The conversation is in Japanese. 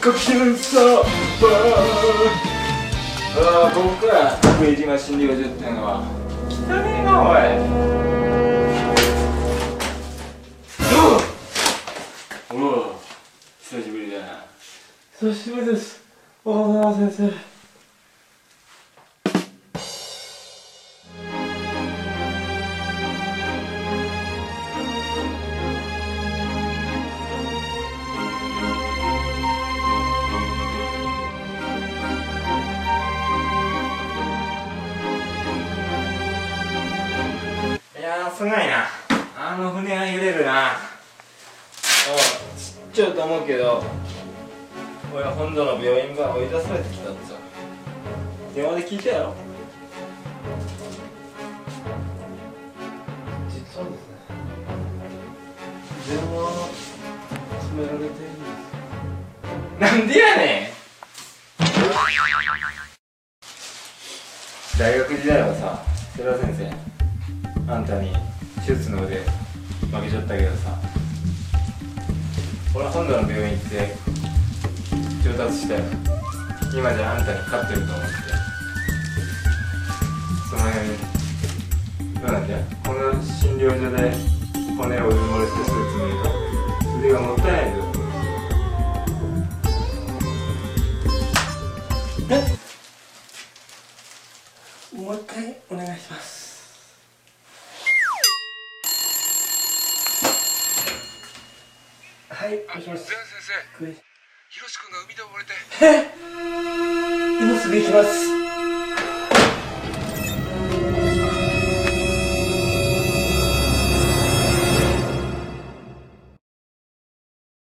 か気分さああここから福井島診療所っていうのは。汚ねえなおい。おお久しぶりだな。久しぶりです。小川先生。すごいな。あの船は揺れるな。おちっちゃいと思うけど俺は本土の病院が追い出されてきたってさ電話で聞いたよ実はですね電話止められているんですなんでやねん。大学時代はさ世良先生あんたに手術の腕負けちゃったけどさ俺は本土の病院行って上達したよ。今じゃあんたに勝ってると思って。その辺どうなんだよこの診療所で骨を埋もれてするつもりか？それがもったいないぞ。もう一回お願いします。はいもしもし全先生。クイひろし君が海で溺れて。今すぐ行きます